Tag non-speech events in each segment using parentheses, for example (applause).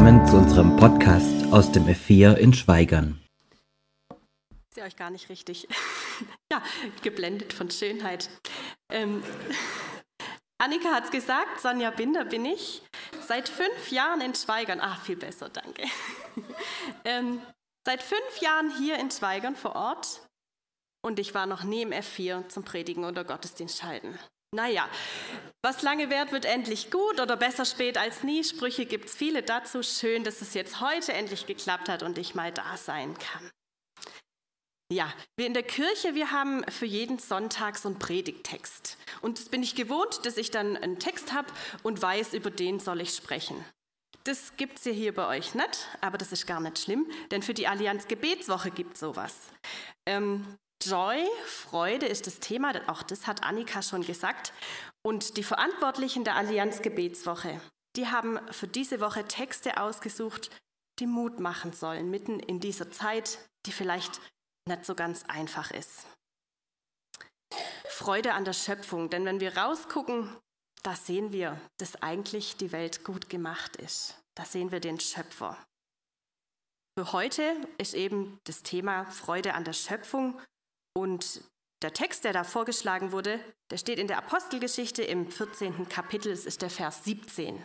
Willkommen zu unserem Podcast aus dem F4 in Schweigern. Ich sehe euch gar nicht richtig. (laughs) ja, geblendet von Schönheit. Ähm, (laughs) Annika hat es gesagt, Sonja Binder bin ich. Seit fünf Jahren in Schweigern. Ah, viel besser, danke. (laughs) ähm, seit fünf Jahren hier in Schweigern vor Ort. Und ich war noch nie im F4 zum Predigen oder Gottesdienst halten. Naja, was lange währt, wird endlich gut oder besser spät als nie. Sprüche gibt es viele dazu. Schön, dass es jetzt heute endlich geklappt hat und ich mal da sein kann. Ja, wir in der Kirche, wir haben für jeden Sonntag so einen Predigtext. Und das bin ich gewohnt, dass ich dann einen Text habe und weiß, über den soll ich sprechen. Das gibt es ja hier bei euch nicht, aber das ist gar nicht schlimm, denn für die Allianz Gebetswoche gibt es sowas. Ähm, Joy, Freude ist das Thema, auch das hat Annika schon gesagt. Und die Verantwortlichen der Allianz Gebetswoche, die haben für diese Woche Texte ausgesucht, die Mut machen sollen, mitten in dieser Zeit, die vielleicht nicht so ganz einfach ist. Freude an der Schöpfung, denn wenn wir rausgucken, da sehen wir, dass eigentlich die Welt gut gemacht ist. Da sehen wir den Schöpfer. Für heute ist eben das Thema Freude an der Schöpfung und der Text, der da vorgeschlagen wurde, der steht in der Apostelgeschichte im 14. Kapitel, es ist der Vers 17.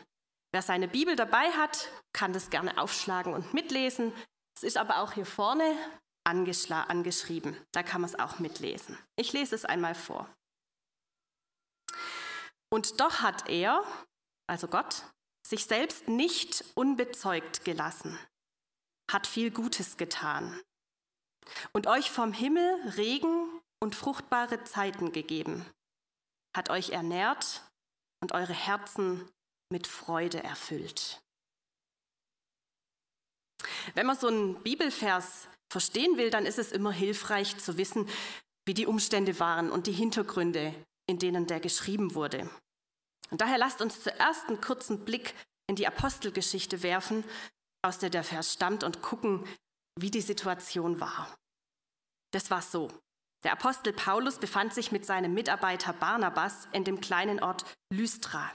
Wer seine Bibel dabei hat, kann das gerne aufschlagen und mitlesen. Es ist aber auch hier vorne angeschrieben, da kann man es auch mitlesen. Ich lese es einmal vor. Und doch hat er, also Gott, sich selbst nicht unbezeugt gelassen, hat viel Gutes getan und euch vom Himmel Regen und fruchtbare Zeiten gegeben, hat euch ernährt und eure Herzen mit Freude erfüllt. Wenn man so einen Bibelvers verstehen will, dann ist es immer hilfreich zu wissen, wie die Umstände waren und die Hintergründe, in denen der geschrieben wurde. Und daher lasst uns zuerst einen kurzen Blick in die Apostelgeschichte werfen, aus der der Vers stammt, und gucken, wie die Situation war. Das war so. Der Apostel Paulus befand sich mit seinem Mitarbeiter Barnabas in dem kleinen Ort Lystra.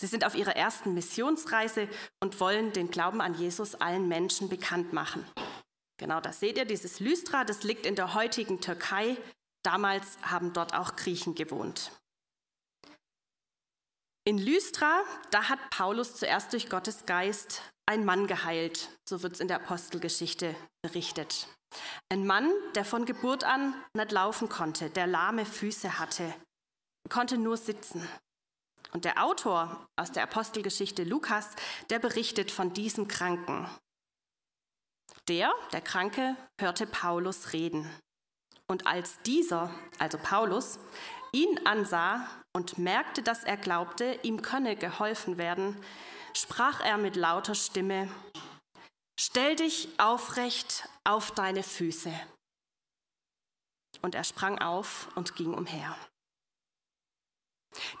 Sie sind auf ihrer ersten Missionsreise und wollen den Glauben an Jesus allen Menschen bekannt machen. Genau das seht ihr, dieses Lystra, das liegt in der heutigen Türkei. Damals haben dort auch Griechen gewohnt. In Lystra, da hat Paulus zuerst durch Gottes Geist einen Mann geheilt, so wird es in der Apostelgeschichte berichtet. Ein Mann, der von Geburt an nicht laufen konnte, der lahme Füße hatte, konnte nur sitzen. Und der Autor aus der Apostelgeschichte Lukas, der berichtet von diesem Kranken. Der, der Kranke, hörte Paulus reden. Und als dieser, also Paulus, ihn ansah und merkte, dass er glaubte, ihm könne geholfen werden, sprach er mit lauter Stimme, Stell dich aufrecht auf deine Füße. Und er sprang auf und ging umher.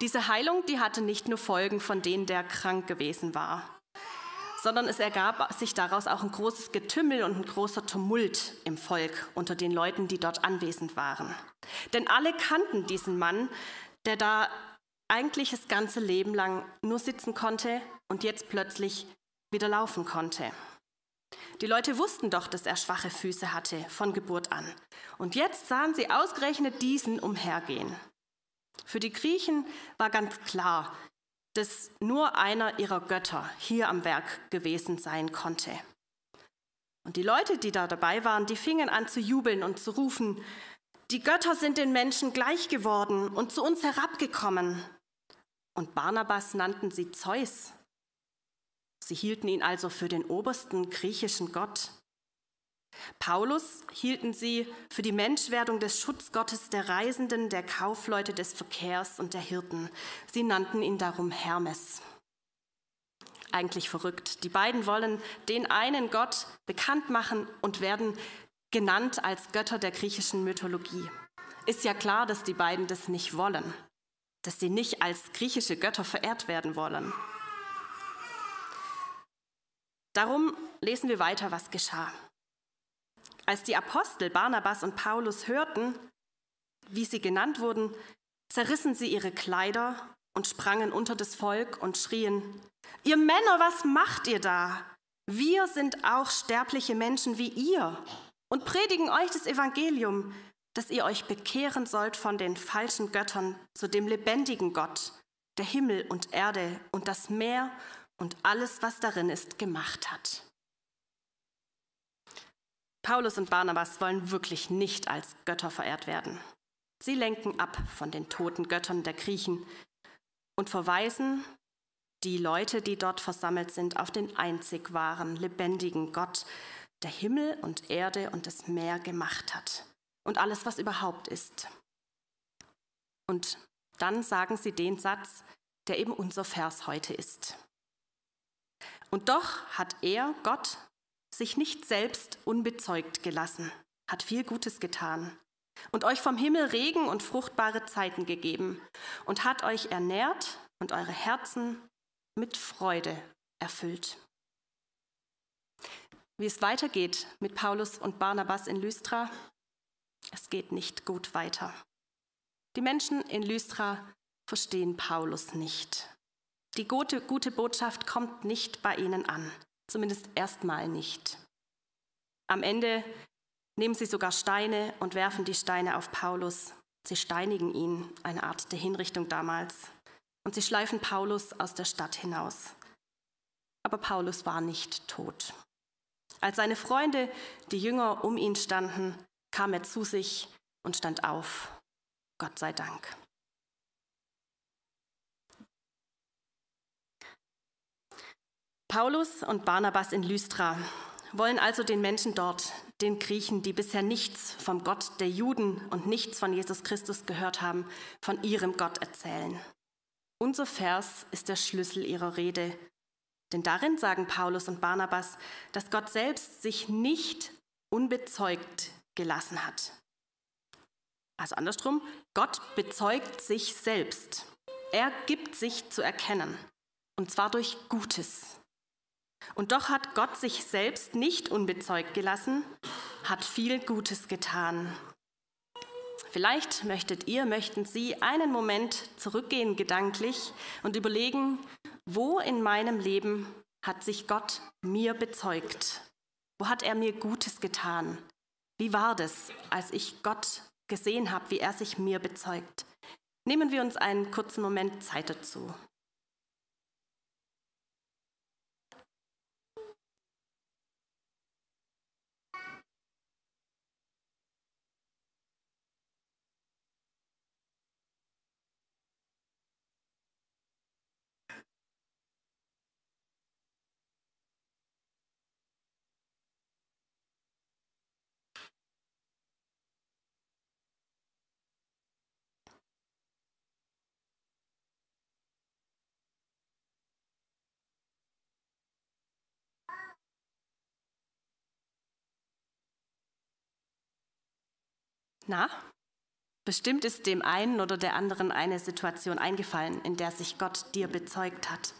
Diese Heilung, die hatte nicht nur Folgen, von denen der krank gewesen war, sondern es ergab sich daraus auch ein großes Getümmel und ein großer Tumult im Volk unter den Leuten, die dort anwesend waren. Denn alle kannten diesen Mann, der da eigentlich das ganze Leben lang nur sitzen konnte und jetzt plötzlich wieder laufen konnte. Die Leute wussten doch, dass er schwache Füße hatte von Geburt an. Und jetzt sahen sie ausgerechnet diesen umhergehen. Für die Griechen war ganz klar, dass nur einer ihrer Götter hier am Werk gewesen sein konnte. Und die Leute, die da dabei waren, die fingen an zu jubeln und zu rufen, die Götter sind den Menschen gleich geworden und zu uns herabgekommen. Und Barnabas nannten sie Zeus Sie hielten ihn also für den obersten griechischen Gott. Paulus hielten sie für die Menschwerdung des Schutzgottes der Reisenden, der Kaufleute des Verkehrs und der Hirten. Sie nannten ihn darum Hermes. Eigentlich verrückt. Die beiden wollen den einen Gott bekannt machen und werden genannt als Götter der griechischen Mythologie. Ist ja klar, dass die beiden das nicht wollen, dass sie nicht als griechische Götter verehrt werden wollen. Darum lesen wir weiter, was geschah. Als die Apostel Barnabas und Paulus hörten, wie sie genannt wurden, zerrissen sie ihre Kleider und sprangen unter das Volk und schrien, Ihr Männer, was macht ihr da? Wir sind auch sterbliche Menschen wie ihr und predigen euch das Evangelium, dass ihr euch bekehren sollt von den falschen Göttern zu dem lebendigen Gott, der Himmel und Erde und das Meer und alles, was darin ist, gemacht hat. Paulus und Barnabas wollen wirklich nicht als Götter verehrt werden. Sie lenken ab von den toten Göttern der Griechen und verweisen die Leute, die dort versammelt sind, auf den einzig wahren, lebendigen Gott, der Himmel und Erde und das Meer gemacht hat und alles, was überhaupt ist. Und dann sagen sie den Satz, der eben unser Vers heute ist. Und doch hat er, Gott, sich nicht selbst unbezeugt gelassen, hat viel Gutes getan und euch vom Himmel Regen und fruchtbare Zeiten gegeben und hat euch ernährt und eure Herzen mit Freude erfüllt. Wie es weitergeht mit Paulus und Barnabas in Lystra, es geht nicht gut weiter. Die Menschen in Lystra verstehen Paulus nicht. Die gute, gute Botschaft kommt nicht bei ihnen an, zumindest erstmal nicht. Am Ende nehmen sie sogar Steine und werfen die Steine auf Paulus. Sie steinigen ihn, eine Art der Hinrichtung damals. Und sie schleifen Paulus aus der Stadt hinaus. Aber Paulus war nicht tot. Als seine Freunde, die Jünger, um ihn standen, kam er zu sich und stand auf. Gott sei Dank. Paulus und Barnabas in Lystra wollen also den Menschen dort, den Griechen, die bisher nichts vom Gott der Juden und nichts von Jesus Christus gehört haben, von ihrem Gott erzählen. Unser Vers ist der Schlüssel ihrer Rede denn darin sagen Paulus und Barnabas, dass Gott selbst sich nicht unbezeugt gelassen hat. Also andersrum, Gott bezeugt sich selbst. Er gibt sich zu erkennen, und zwar durch Gutes. Und doch hat Gott sich selbst nicht unbezeugt gelassen, hat viel Gutes getan. Vielleicht möchtet ihr, möchten Sie einen Moment zurückgehen gedanklich und überlegen, wo in meinem Leben hat sich Gott mir bezeugt? Wo hat er mir Gutes getan? Wie war das, als ich Gott gesehen habe, wie er sich mir bezeugt? Nehmen wir uns einen kurzen Moment Zeit dazu. Na, bestimmt ist dem einen oder der anderen eine Situation eingefallen, in der sich Gott dir bezeugt hat.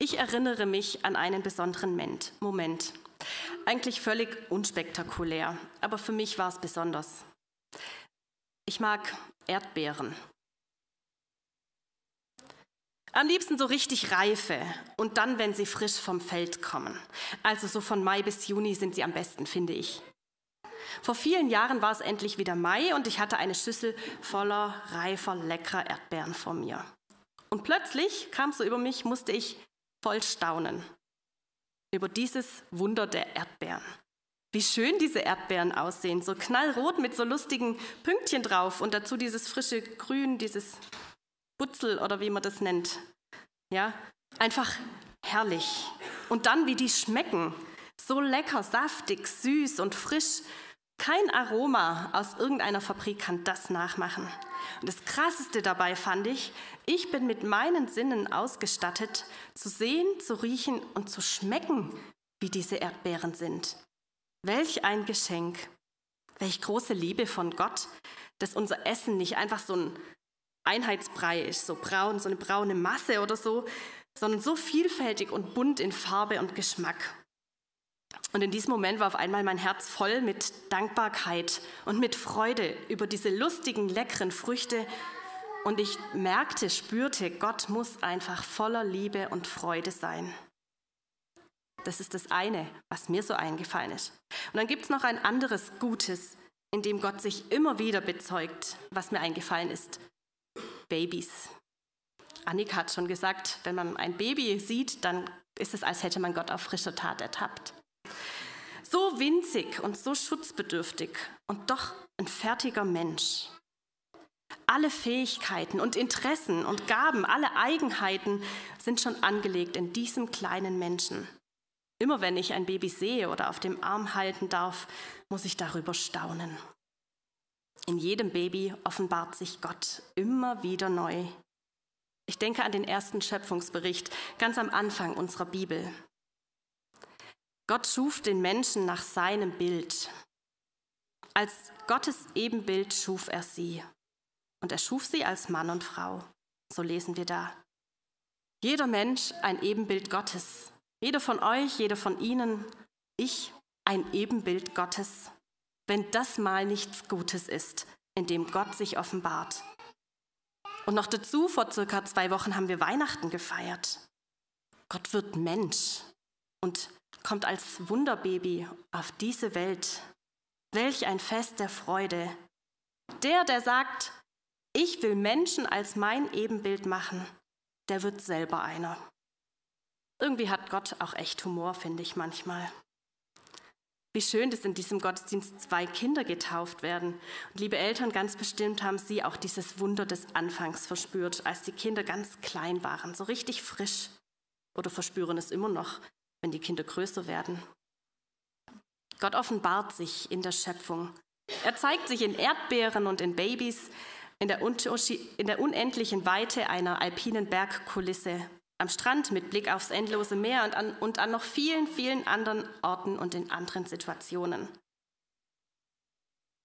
Ich erinnere mich an einen besonderen Moment. Eigentlich völlig unspektakulär, aber für mich war es besonders. Ich mag Erdbeeren. Am liebsten so richtig reife und dann, wenn sie frisch vom Feld kommen. Also so von Mai bis Juni sind sie am besten, finde ich. Vor vielen Jahren war es endlich wieder Mai und ich hatte eine Schüssel voller reifer, leckerer Erdbeeren vor mir. Und plötzlich kam so über mich, musste ich voll staunen über dieses Wunder der Erdbeeren. Wie schön diese Erdbeeren aussehen, so knallrot mit so lustigen Pünktchen drauf und dazu dieses frische Grün, dieses Butzel oder wie man das nennt. Ja, einfach herrlich. Und dann, wie die schmecken. So lecker, saftig, süß und frisch. Kein Aroma aus irgendeiner Fabrik kann das nachmachen. Und das Krasseste dabei fand ich, ich bin mit meinen Sinnen ausgestattet, zu sehen, zu riechen und zu schmecken, wie diese Erdbeeren sind. Welch ein Geschenk, welch große Liebe von Gott, dass unser Essen nicht einfach so ein Einheitsbrei ist, so braun, so eine braune Masse oder so, sondern so vielfältig und bunt in Farbe und Geschmack. Und in diesem Moment war auf einmal mein Herz voll mit Dankbarkeit und mit Freude über diese lustigen, leckeren Früchte Und ich merkte, spürte, Gott muss einfach voller Liebe und Freude sein. Das ist das eine, was mir so eingefallen ist. Und dann gibt es noch ein anderes Gutes, in dem Gott sich immer wieder bezeugt, was mir eingefallen ist. Babys. Annika hat schon gesagt, wenn man ein Baby sieht, dann ist es, als hätte man Gott auf frischer Tat ertappt. So winzig und so schutzbedürftig und doch ein fertiger Mensch. Alle Fähigkeiten und Interessen und Gaben, alle Eigenheiten sind schon angelegt in diesem kleinen Menschen. Immer wenn ich ein Baby sehe oder auf dem Arm halten darf, muss ich darüber staunen. In jedem Baby offenbart sich Gott immer wieder neu. Ich denke an den ersten Schöpfungsbericht ganz am Anfang unserer Bibel. Gott schuf den Menschen nach seinem Bild. Als Gottes Ebenbild schuf er sie. Und er schuf sie als Mann und Frau. So lesen wir da. Jeder Mensch ein Ebenbild Gottes. Jeder von euch, jeder von Ihnen, ich ein Ebenbild Gottes. Wenn das mal nichts Gutes ist, in dem Gott sich offenbart. Und noch dazu, vor circa zwei Wochen haben wir Weihnachten gefeiert. Gott wird Mensch und kommt als Wunderbaby auf diese Welt. Welch ein Fest der Freude. Der, der sagt, ich will Menschen als mein Ebenbild machen, der wird selber einer. Irgendwie hat Gott auch echt Humor, finde ich manchmal. Wie schön, dass in diesem Gottesdienst zwei Kinder getauft werden. Und liebe Eltern, ganz bestimmt haben Sie auch dieses Wunder des Anfangs verspürt, als die Kinder ganz klein waren, so richtig frisch. Oder verspüren es immer noch, wenn die Kinder größer werden. Gott offenbart sich in der Schöpfung. Er zeigt sich in Erdbeeren und in Babys, in der, in der unendlichen Weite einer alpinen Bergkulisse, am Strand mit Blick aufs endlose Meer und an, und an noch vielen, vielen anderen Orten und in anderen Situationen.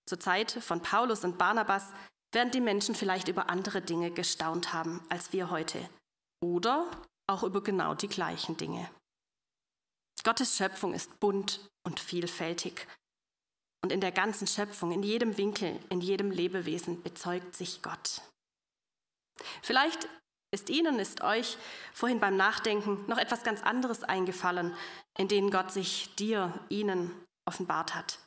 Zur Zeit von Paulus und Barnabas werden die Menschen vielleicht über andere Dinge gestaunt haben als wir heute oder auch über genau die gleichen Dinge. Gottes Schöpfung ist bunt und vielfältig. Und in der ganzen Schöpfung, in jedem Winkel, in jedem Lebewesen bezeugt sich Gott. Vielleicht ist Ihnen, ist euch vorhin beim Nachdenken noch etwas ganz anderes eingefallen, in denen Gott sich dir, Ihnen offenbart hat.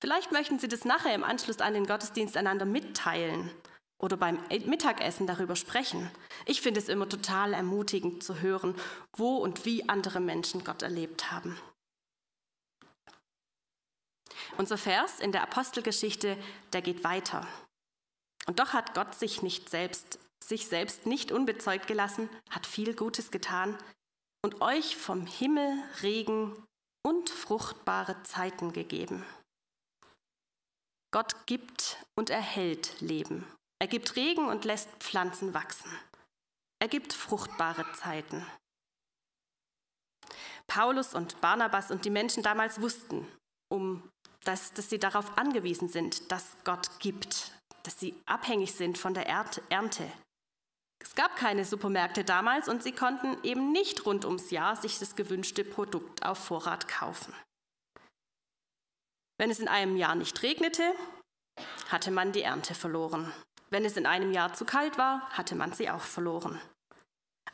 Vielleicht möchten Sie das nachher im Anschluss an den Gottesdienst einander mitteilen oder beim Mittagessen darüber sprechen. Ich finde es immer total ermutigend zu hören, wo und wie andere Menschen Gott erlebt haben. Unser Vers in der Apostelgeschichte, der geht weiter. Und doch hat Gott sich nicht selbst sich selbst nicht unbezeugt gelassen, hat viel Gutes getan und euch vom Himmel Regen und fruchtbare Zeiten gegeben. Gott gibt und erhält Leben. Er gibt Regen und lässt Pflanzen wachsen. Er gibt fruchtbare Zeiten. Paulus und Barnabas und die Menschen damals wussten, um, dass, dass sie darauf angewiesen sind, dass Gott gibt, dass sie abhängig sind von der Ernte, es gab keine Supermärkte damals und sie konnten eben nicht rund ums Jahr sich das gewünschte Produkt auf Vorrat kaufen. Wenn es in einem Jahr nicht regnete, hatte man die Ernte verloren. Wenn es in einem Jahr zu kalt war, hatte man sie auch verloren.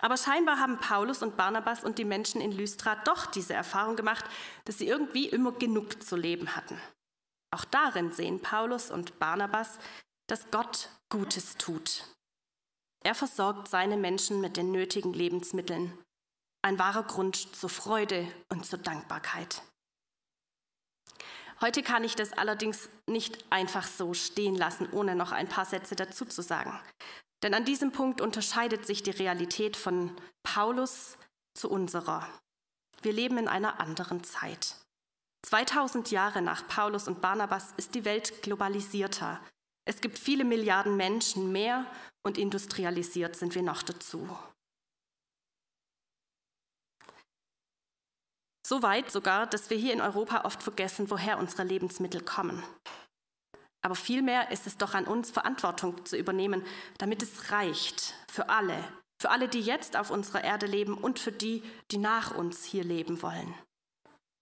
Aber scheinbar haben Paulus und Barnabas und die Menschen in Lystra doch diese Erfahrung gemacht, dass sie irgendwie immer genug zu leben hatten. Auch darin sehen Paulus und Barnabas, dass Gott Gutes tut, er versorgt seine Menschen mit den nötigen Lebensmitteln. Ein wahrer Grund zur Freude und zur Dankbarkeit. Heute kann ich das allerdings nicht einfach so stehen lassen, ohne noch ein paar Sätze dazu zu sagen. Denn an diesem Punkt unterscheidet sich die Realität von Paulus zu unserer. Wir leben in einer anderen Zeit. 2000 Jahre nach Paulus und Barnabas ist die Welt globalisierter. Es gibt viele Milliarden Menschen mehr und industrialisiert sind wir noch dazu. So weit sogar, dass wir hier in Europa oft vergessen, woher unsere Lebensmittel kommen. Aber vielmehr ist es doch an uns, Verantwortung zu übernehmen, damit es reicht für alle, für alle, die jetzt auf unserer Erde leben und für die, die nach uns hier leben wollen.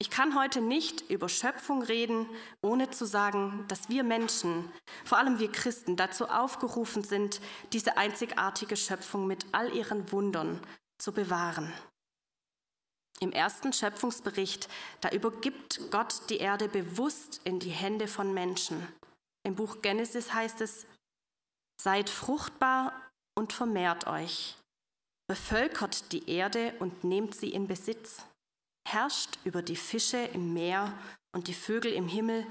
Ich kann heute nicht über Schöpfung reden, ohne zu sagen, dass wir Menschen, vor allem wir Christen, dazu aufgerufen sind, diese einzigartige Schöpfung mit all ihren Wundern zu bewahren. Im ersten Schöpfungsbericht, da übergibt Gott die Erde bewusst in die Hände von Menschen. Im Buch Genesis heißt es, seid fruchtbar und vermehrt euch, bevölkert die Erde und nehmt sie in Besitz herrscht über die Fische im Meer und die Vögel im Himmel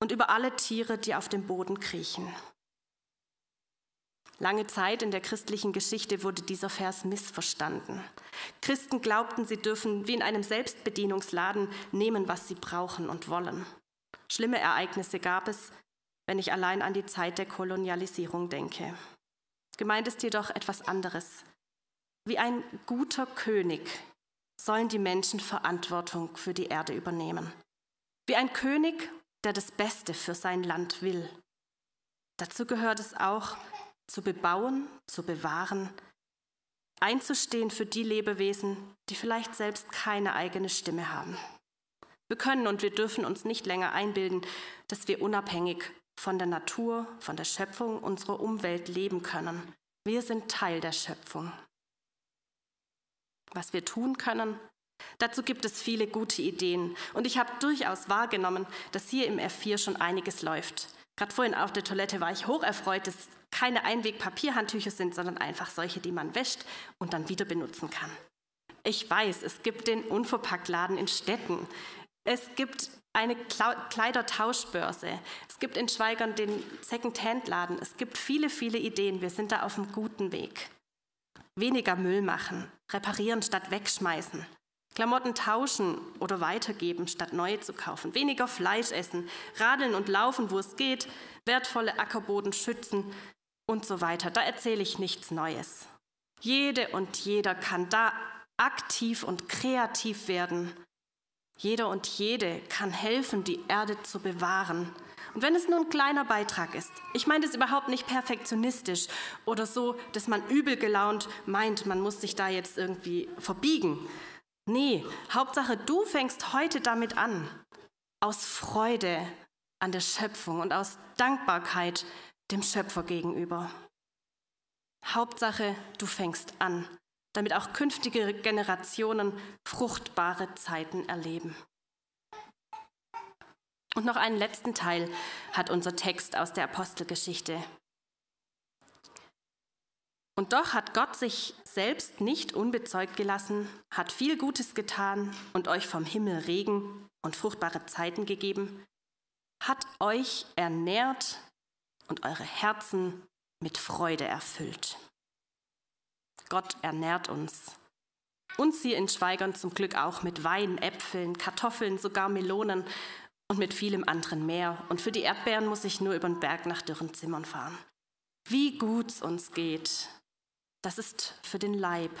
und über alle Tiere, die auf dem Boden kriechen. Lange Zeit in der christlichen Geschichte wurde dieser Vers missverstanden. Christen glaubten, sie dürfen wie in einem Selbstbedienungsladen nehmen, was sie brauchen und wollen. Schlimme Ereignisse gab es, wenn ich allein an die Zeit der Kolonialisierung denke. Gemeint ist jedoch etwas anderes. Wie ein guter König sollen die Menschen Verantwortung für die Erde übernehmen. Wie ein König, der das Beste für sein Land will. Dazu gehört es auch, zu bebauen, zu bewahren, einzustehen für die Lebewesen, die vielleicht selbst keine eigene Stimme haben. Wir können und wir dürfen uns nicht länger einbilden, dass wir unabhängig von der Natur, von der Schöpfung unserer Umwelt leben können. Wir sind Teil der Schöpfung was wir tun können. Dazu gibt es viele gute Ideen und ich habe durchaus wahrgenommen, dass hier im F4 schon einiges läuft. Gerade vorhin auf der Toilette war ich hocherfreut, dass keine Einweg-Papierhandtücher sind, sondern einfach solche, die man wäscht und dann wieder benutzen kann. Ich weiß, es gibt den Unverpacktladen in Städten. Es gibt eine Kleidertauschbörse. Es gibt in Schweigern den Second-Hand-Laden. Es gibt viele, viele Ideen. Wir sind da auf einem guten Weg. Weniger Müll machen, reparieren statt wegschmeißen, Klamotten tauschen oder weitergeben statt neue zu kaufen, weniger Fleisch essen, radeln und laufen, wo es geht, wertvolle Ackerboden schützen und so weiter. Da erzähle ich nichts Neues. Jede und jeder kann da aktiv und kreativ werden. Jeder und jede kann helfen, die Erde zu bewahren und wenn es nur ein kleiner Beitrag ist, ich meine das überhaupt nicht perfektionistisch oder so, dass man übel gelaunt meint, man muss sich da jetzt irgendwie verbiegen. Nee, Hauptsache, du fängst heute damit an, aus Freude an der Schöpfung und aus Dankbarkeit dem Schöpfer gegenüber. Hauptsache, du fängst an, damit auch künftige Generationen fruchtbare Zeiten erleben. Und noch einen letzten Teil hat unser Text aus der Apostelgeschichte. Und doch hat Gott sich selbst nicht unbezeugt gelassen, hat viel Gutes getan und euch vom Himmel Regen und fruchtbare Zeiten gegeben, hat euch ernährt und eure Herzen mit Freude erfüllt. Gott ernährt uns. Uns hier in Schweigern zum Glück auch mit Wein, Äpfeln, Kartoffeln, sogar Melonen und mit vielem anderen mehr. Und für die Erdbeeren muss ich nur über den Berg nach dürren Zimmern fahren. Wie gut es uns geht, das ist für den Leib.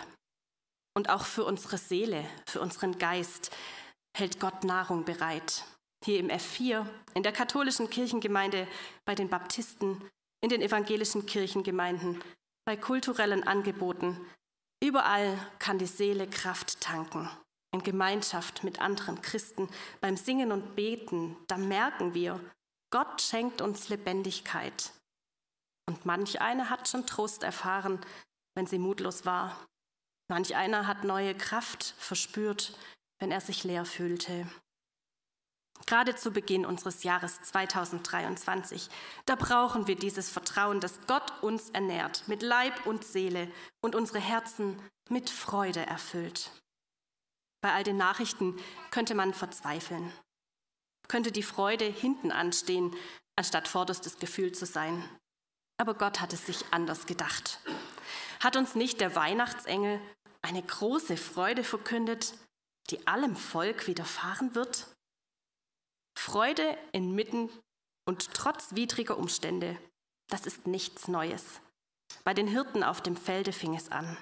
Und auch für unsere Seele, für unseren Geist hält Gott Nahrung bereit. Hier im F4, in der katholischen Kirchengemeinde, bei den Baptisten, in den evangelischen Kirchengemeinden, bei kulturellen Angeboten. Überall kann die Seele Kraft tanken in Gemeinschaft mit anderen Christen, beim Singen und Beten, da merken wir, Gott schenkt uns Lebendigkeit. Und manch eine hat schon Trost erfahren, wenn sie mutlos war. Manch einer hat neue Kraft verspürt, wenn er sich leer fühlte. Gerade zu Beginn unseres Jahres 2023, da brauchen wir dieses Vertrauen, dass Gott uns ernährt, mit Leib und Seele und unsere Herzen mit Freude erfüllt. Bei all den Nachrichten könnte man verzweifeln, könnte die Freude hinten anstehen, anstatt vorderstes Gefühl zu sein. Aber Gott hat es sich anders gedacht. Hat uns nicht der Weihnachtsengel eine große Freude verkündet, die allem Volk widerfahren wird? Freude inmitten und trotz widriger Umstände, das ist nichts Neues. Bei den Hirten auf dem Felde fing es an.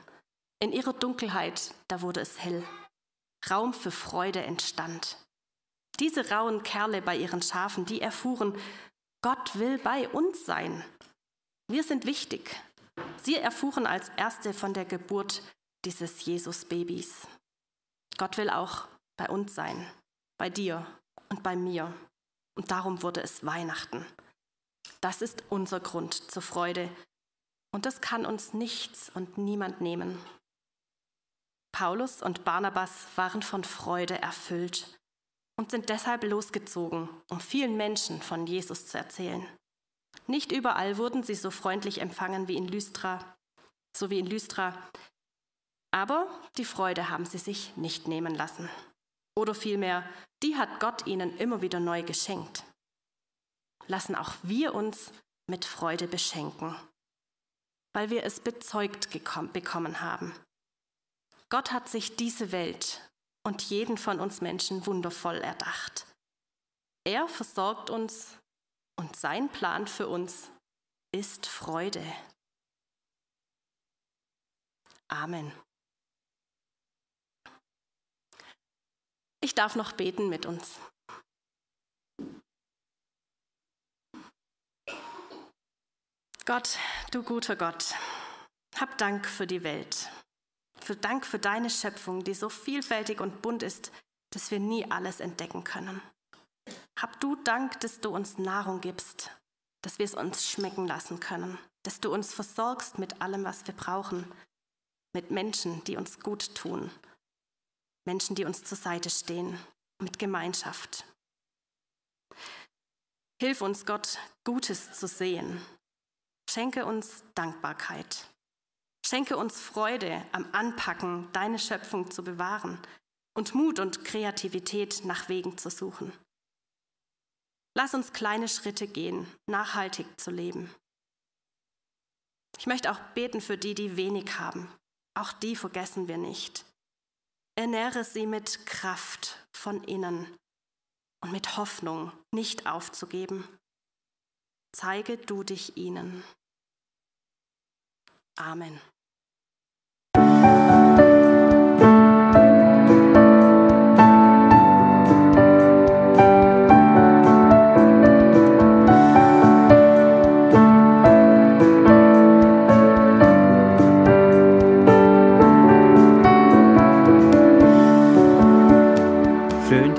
In ihrer Dunkelheit, da wurde es hell. Raum für Freude entstand. Diese rauen Kerle bei ihren Schafen, die erfuhren, Gott will bei uns sein. Wir sind wichtig. Sie erfuhren als Erste von der Geburt dieses Jesus-Babys. Gott will auch bei uns sein, bei dir und bei mir. Und darum wurde es Weihnachten. Das ist unser Grund zur Freude. Und das kann uns nichts und niemand nehmen. Paulus und Barnabas waren von Freude erfüllt und sind deshalb losgezogen, um vielen Menschen von Jesus zu erzählen. Nicht überall wurden sie so freundlich empfangen wie in Lystra, so wie in Lystra, aber die Freude haben sie sich nicht nehmen lassen. Oder vielmehr, die hat Gott ihnen immer wieder neu geschenkt. Lassen auch wir uns mit Freude beschenken, weil wir es bezeugt bekommen haben. Gott hat sich diese Welt und jeden von uns Menschen wundervoll erdacht. Er versorgt uns und sein Plan für uns ist Freude. Amen. Ich darf noch beten mit uns. Gott, du guter Gott, hab Dank für die Welt. Für Dank für deine Schöpfung, die so vielfältig und bunt ist, dass wir nie alles entdecken können. Hab du Dank, dass du uns Nahrung gibst, dass wir es uns schmecken lassen können, dass du uns versorgst mit allem, was wir brauchen, mit Menschen, die uns gut tun, Menschen, die uns zur Seite stehen, mit Gemeinschaft. Hilf uns, Gott, Gutes zu sehen. Schenke uns Dankbarkeit. Schenke uns Freude am Anpacken, deine Schöpfung zu bewahren und Mut und Kreativität nach Wegen zu suchen. Lass uns kleine Schritte gehen, nachhaltig zu leben. Ich möchte auch beten für die, die wenig haben. Auch die vergessen wir nicht. Ernähre sie mit Kraft von innen und mit Hoffnung, nicht aufzugeben. Zeige du dich ihnen. Amen.